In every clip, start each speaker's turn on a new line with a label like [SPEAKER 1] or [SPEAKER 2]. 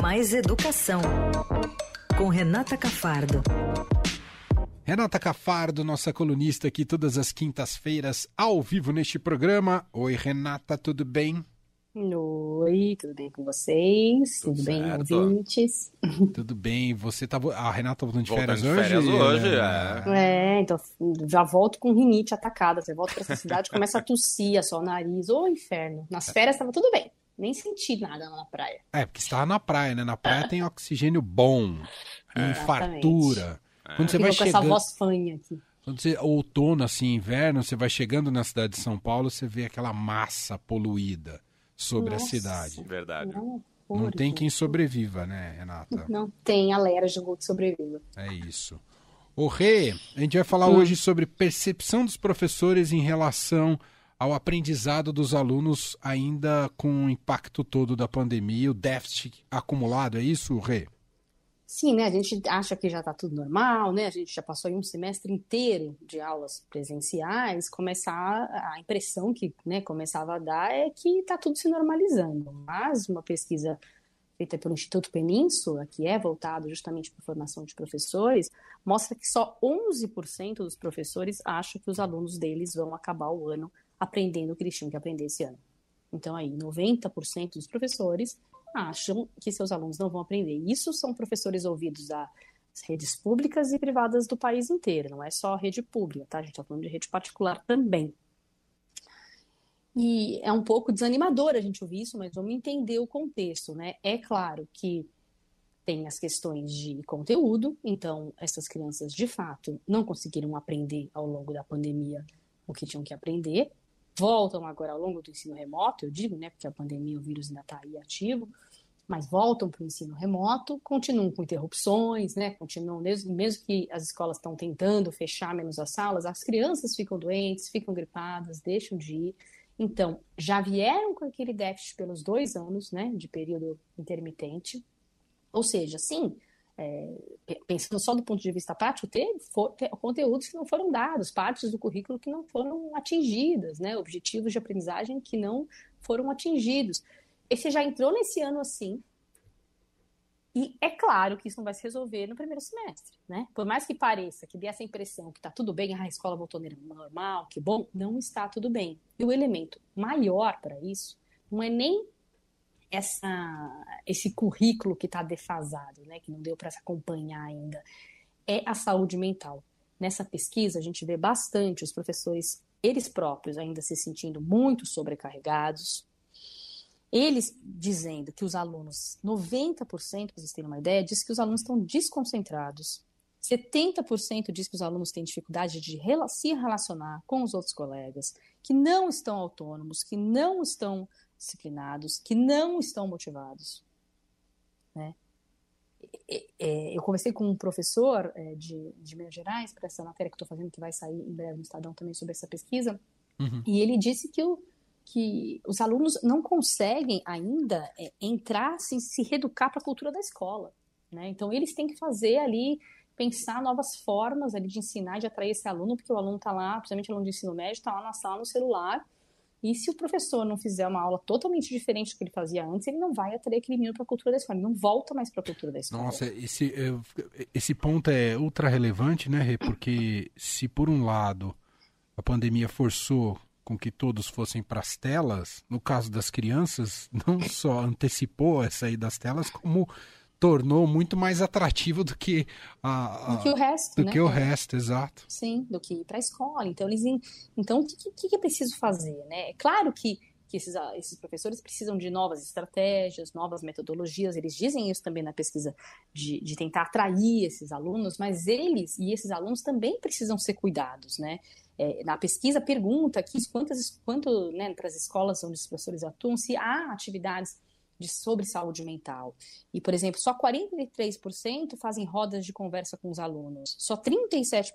[SPEAKER 1] Mais Educação, com Renata Cafardo.
[SPEAKER 2] Renata Cafardo, nossa colunista aqui todas as quintas-feiras, ao vivo neste programa. Oi, Renata, tudo bem?
[SPEAKER 3] Oi, tudo bem com vocês? Tudo, tudo bem, ouvintes?
[SPEAKER 2] Tudo bem. Você tá. A Renata tá voltando de férias
[SPEAKER 4] de
[SPEAKER 2] hoje?
[SPEAKER 4] férias hoje, é.
[SPEAKER 3] É, então já volto com rinite atacada. Você volta pra essa cidade começa a tossir, só o nariz. Ô, inferno. Nas férias tava tudo bem. Nem senti nada lá na praia.
[SPEAKER 2] É, porque estava na praia, né? Na praia tem oxigênio bom, é. fartura.
[SPEAKER 3] Quando você vai chegando... com essa voz fanha aqui.
[SPEAKER 2] Quando você, outono, assim, inverno, você vai chegando na cidade de São Paulo, você vê aquela massa poluída sobre Nossa, a cidade.
[SPEAKER 4] Verdade.
[SPEAKER 2] Não, não tem quem sobreviva, né, Renata?
[SPEAKER 3] Não tem alérgico que sobreviva.
[SPEAKER 2] É isso. O Rê, a gente vai falar hum. hoje sobre percepção dos professores em relação ao aprendizado dos alunos ainda com o impacto todo da pandemia, o déficit acumulado, é isso, Rê?
[SPEAKER 3] Sim, né? A gente acha que já está tudo normal, né? A gente já passou um semestre inteiro de aulas presenciais, começar a impressão que né, começava a dar é que está tudo se normalizando. Mas uma pesquisa feita pelo Instituto Península, que é voltado justamente para a formação de professores, mostra que só 11% dos professores acham que os alunos deles vão acabar o ano aprendendo o que eles tinham que aprender esse ano. Então aí, 90% dos professores acham que seus alunos não vão aprender. Isso são professores ouvidos das redes públicas e privadas do país inteiro, não é só rede pública, tá? A gente está falando de rede particular também. E é um pouco desanimador a gente ouvir isso, mas vamos entender o contexto, né? É claro que tem as questões de conteúdo, então essas crianças de fato não conseguiram aprender ao longo da pandemia o que tinham que aprender, voltam agora ao longo do ensino remoto, eu digo, né, porque a pandemia, o vírus ainda está aí ativo, mas voltam para o ensino remoto, continuam com interrupções, né, continuam, mesmo, mesmo que as escolas estão tentando fechar menos as salas, as crianças ficam doentes, ficam gripadas, deixam de ir. Então, já vieram com aquele déficit pelos dois anos, né, de período intermitente, ou seja, sim, é, pensando só do ponto de vista prático, ter, for, ter, conteúdos que não foram dados, partes do currículo que não foram atingidas, né, objetivos de aprendizagem que não foram atingidos. Esse já entrou nesse ano assim, e é claro que isso não vai se resolver no primeiro semestre, né? Por mais que pareça, que dê essa impressão que está tudo bem, ah, a escola voltou normal, que bom, não está tudo bem. E o elemento maior para isso não é nem essa, esse currículo que está defasado, né, que não deu para se acompanhar ainda, é a saúde mental. Nessa pesquisa, a gente vê bastante os professores, eles próprios, ainda se sentindo muito sobrecarregados, eles dizendo que os alunos, 90%, para vocês terem uma ideia, diz que os alunos estão desconcentrados. 70% diz que os alunos têm dificuldade de se relacionar com os outros colegas, que não estão autônomos, que não estão disciplinados, que não estão motivados. Né? eu conversei com um professor é, de, de Minas Gerais para essa matéria que estou fazendo, que vai sair em breve no Estadão também sobre essa pesquisa, uhum. e ele disse que, o, que os alunos não conseguem ainda é, entrar, se, se reeducar para a cultura da escola. Né? Então, eles têm que fazer ali, pensar novas formas ali de ensinar, de atrair esse aluno, porque o aluno está lá, principalmente o aluno de ensino médio, está lá na sala, no celular, e se o professor não fizer uma aula totalmente diferente do que ele fazia antes, ele não vai atrair aquele menino para a cultura da escola, ele não volta mais para a cultura da escola.
[SPEAKER 2] Nossa, esse, esse ponto é ultra relevante, né, Rê? Porque se por um lado a pandemia forçou com que todos fossem para as telas, no caso das crianças, não só antecipou essa aí das telas, como tornou muito mais atrativo do que a,
[SPEAKER 3] a do que o resto,
[SPEAKER 2] do
[SPEAKER 3] né?
[SPEAKER 2] que o resto, exato.
[SPEAKER 3] Sim, do que ir para a escola. Então eles, então o que, que, que é preciso fazer, né? É claro que que esses, esses professores precisam de novas estratégias, novas metodologias. Eles dizem isso também na pesquisa, de, de tentar atrair esses alunos, mas eles e esses alunos também precisam ser cuidados, né? É, na pesquisa pergunta aqui quantas, quanto, né, para as escolas onde os professores atuam, se há atividades de sobre saúde mental. E, por exemplo, só 43% fazem rodas de conversa com os alunos. Só 37%,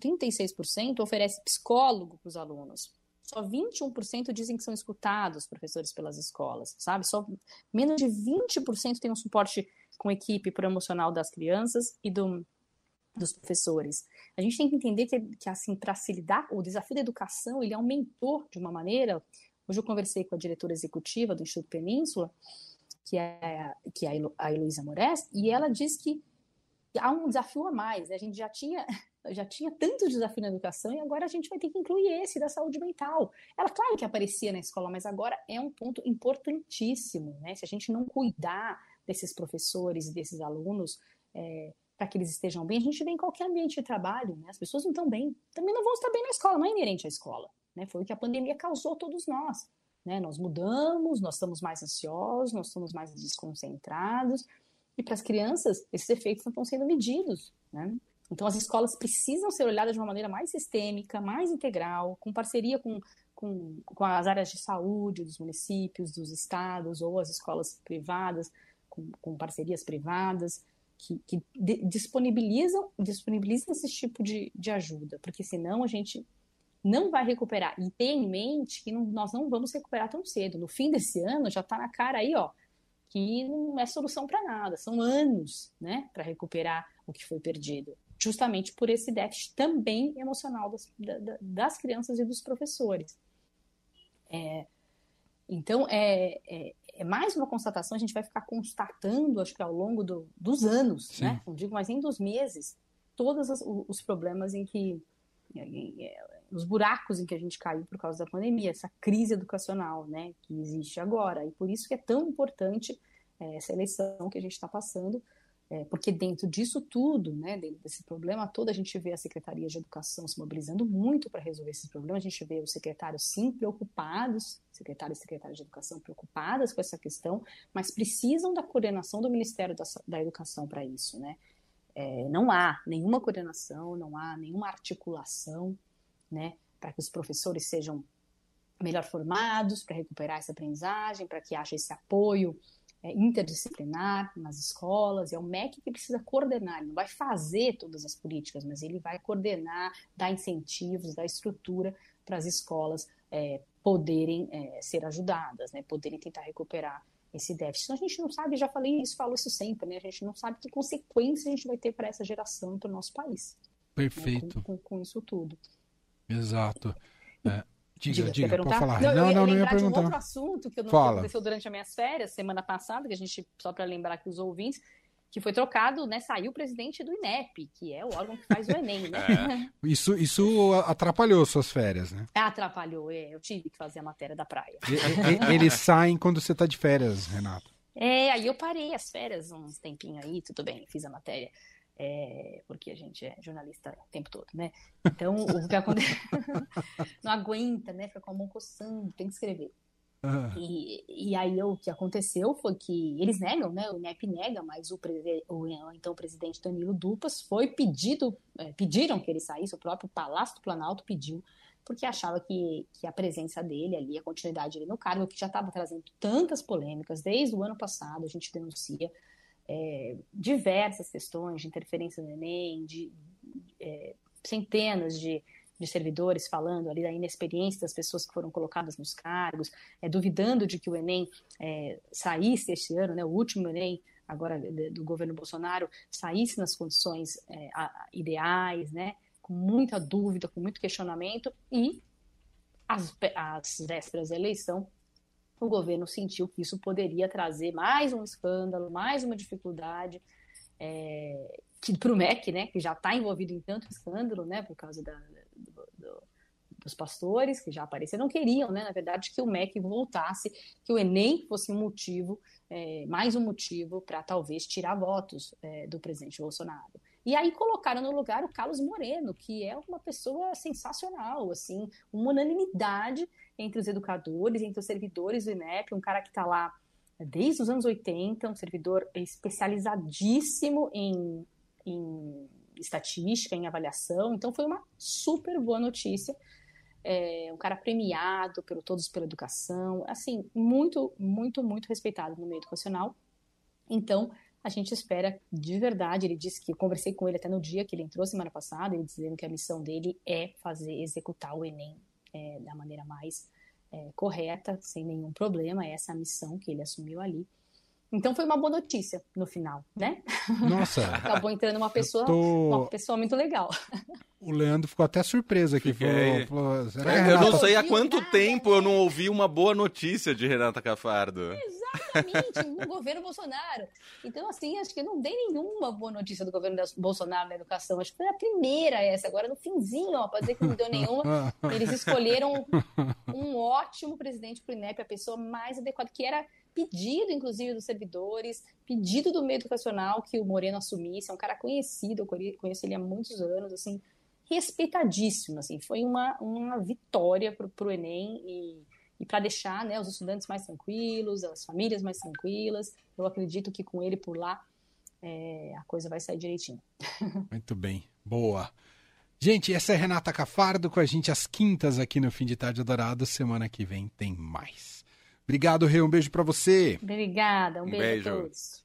[SPEAKER 3] 36% oferece psicólogo para os alunos. Só 21% dizem que são escutados professores pelas escolas, sabe? Só menos de 20% tem um suporte com equipe promocional das crianças e do, dos professores. A gente tem que entender que, que assim, para se lidar, o desafio da educação, ele aumentou de uma maneira Hoje eu conversei com a diretora executiva do Instituto Península, que é, que é a Heloísa Moraes, e ela diz que há um desafio a mais. Né? A gente já tinha, já tinha tanto desafio na educação e agora a gente vai ter que incluir esse da saúde mental. Ela, claro que aparecia na escola, mas agora é um ponto importantíssimo. Né? Se a gente não cuidar desses professores e desses alunos, é, para que eles estejam bem, a gente vê em qualquer ambiente de trabalho, né? As pessoas não estão bem, também não vão estar bem na escola, não é inerente à escola, né? Foi o que a pandemia causou a todos nós, né? Nós mudamos, nós estamos mais ansiosos, nós estamos mais desconcentrados, e para as crianças, esses efeitos não estão sendo medidos, né? Então, as escolas precisam ser olhadas de uma maneira mais sistêmica, mais integral, com parceria com, com, com as áreas de saúde dos municípios, dos estados, ou as escolas privadas, com, com parcerias privadas, que, que disponibilizam, disponibilizam esse tipo de, de ajuda, porque senão a gente não vai recuperar. E tem em mente que não, nós não vamos recuperar tão cedo. No fim desse ano já está na cara aí, ó, que não é solução para nada. São anos, né, para recuperar o que foi perdido. Justamente por esse déficit também emocional das, das crianças e dos professores. É, então, é, é, é, mais uma constatação, a gente vai ficar constatando, acho que ao longo do, dos anos, Sim. né? não digo mais nem dos meses, todos os, os problemas em que os buracos em que a gente caiu por causa da pandemia, essa crise educacional, né, que existe agora, e por isso que é tão importante é, essa eleição que a gente está passando, é, porque dentro disso tudo, né, dentro desse problema todo, a gente vê a Secretaria de Educação se mobilizando muito para resolver esses problemas, a gente vê os secretários sim preocupados, secretários e secretárias de Educação preocupadas com essa questão, mas precisam da coordenação do Ministério da, da Educação para isso, né. É, não há nenhuma coordenação, não há nenhuma articulação, né, para que os professores sejam melhor formados, para recuperar essa aprendizagem, para que haja esse apoio é, interdisciplinar nas escolas, é o MEC que precisa coordenar, ele não vai fazer todas as políticas, mas ele vai coordenar, dar incentivos, dar estrutura para as escolas é, poderem é, ser ajudadas, né, poderem tentar recuperar esse déficit. Então, a gente não sabe, já falei isso, falo isso sempre, né, a gente não sabe que consequências a gente vai ter para essa geração e para o nosso país.
[SPEAKER 2] Perfeito.
[SPEAKER 3] Né, com, com, com, isso tudo.
[SPEAKER 2] Exato. É, Diga, diga, diga pode falar. Não, não, não, não ia perguntar.
[SPEAKER 3] De um outro assunto que, eu não, Fala. aconteceu durante as minhas férias, semana passada, que a gente, só para lembrar aqui os ouvintes, que foi trocado, né? Saiu o presidente do INEP, que é o órgão que faz o Enem, né?
[SPEAKER 2] É. Isso, isso atrapalhou suas férias, né?
[SPEAKER 3] Atrapalhou, é. Eu tive que fazer a matéria da praia.
[SPEAKER 2] Eles saem quando você está de férias, Renato.
[SPEAKER 3] É, aí eu parei as férias uns tempinho aí, tudo bem, fiz a matéria é, porque a gente é jornalista o tempo todo, né? Então, o que acontece... não aguenta, né? Fica com a mão coçando, tem que escrever. Uhum. E, e aí o que aconteceu foi que eles negam, né? O INEP nega, mas o, o então presidente Danilo Dupas foi pedido, é, pediram que ele saísse, o próprio Palácio do Planalto pediu, porque achava que, que a presença dele ali, a continuidade dele no cargo, que já estava trazendo tantas polêmicas desde o ano passado, a gente denuncia é, diversas questões de interferência no Enem, de é, centenas de, de, servidores falando ali da inexperiência das pessoas que foram colocadas nos cargos, é, duvidando de que o Enem é, saísse este ano, né, o último Enem agora do governo Bolsonaro, saísse nas condições é, ideais, né, com muita dúvida, com muito questionamento, e às, às vésperas da eleição, o governo sentiu que isso poderia trazer mais um escândalo, mais uma dificuldade é, para o MEC, né, que já está envolvido em tanto escândalo, né, por causa da, do, do, dos pastores que já apareceram, não queriam, né, na verdade, que o MEC voltasse, que o Enem fosse um motivo, é, mais um motivo para talvez tirar votos é, do presidente Bolsonaro. E aí colocaram no lugar o Carlos Moreno, que é uma pessoa sensacional, assim, uma unanimidade entre os educadores, entre os servidores do INEP, um cara que está lá desde os anos 80, um servidor especializadíssimo em, em estatística, em avaliação. Então foi uma super boa notícia. É, um cara premiado pelo Todos pela Educação, assim, muito, muito, muito respeitado no meio educacional. Então, a gente espera de verdade. Ele disse que eu conversei com ele até no dia que ele entrou semana passada, ele dizendo que a missão dele é fazer executar o Enem é, da maneira mais é, correta, sem nenhum problema. Essa é a missão que ele assumiu ali. Então foi uma boa notícia no final, né?
[SPEAKER 2] Nossa.
[SPEAKER 3] Acabou entrando uma pessoa, tô... uma pessoa muito legal.
[SPEAKER 2] O Leandro ficou até surpreso aqui. Falou,
[SPEAKER 4] falou, eu não sei há quanto tempo eu não ouvi uma boa notícia de Renata Cafardo.
[SPEAKER 3] Exato Exatamente, no governo Bolsonaro. Então, assim, acho que não dei nenhuma boa notícia do governo Bolsonaro na educação. Acho que foi a primeira essa. Agora, no finzinho, ó, para dizer que não deu nenhuma, eles escolheram um ótimo presidente para o INEP, a pessoa mais adequada, que era pedido, inclusive, dos servidores, pedido do meio educacional que o Moreno assumisse. É um cara conhecido, eu conheço ele há muitos anos, assim, respeitadíssimo. Assim, foi uma, uma vitória para o Enem e e para deixar né, os estudantes mais tranquilos, as famílias mais tranquilas. Eu acredito que com ele por lá é, a coisa vai sair direitinho.
[SPEAKER 2] Muito bem, boa. Gente, essa é Renata Cafardo com a gente às quintas aqui no Fim de Tarde Adorado. Semana que vem tem mais. Obrigado, Rê. Um beijo para você.
[SPEAKER 3] Obrigada. Um, um beijo, beijo a todos.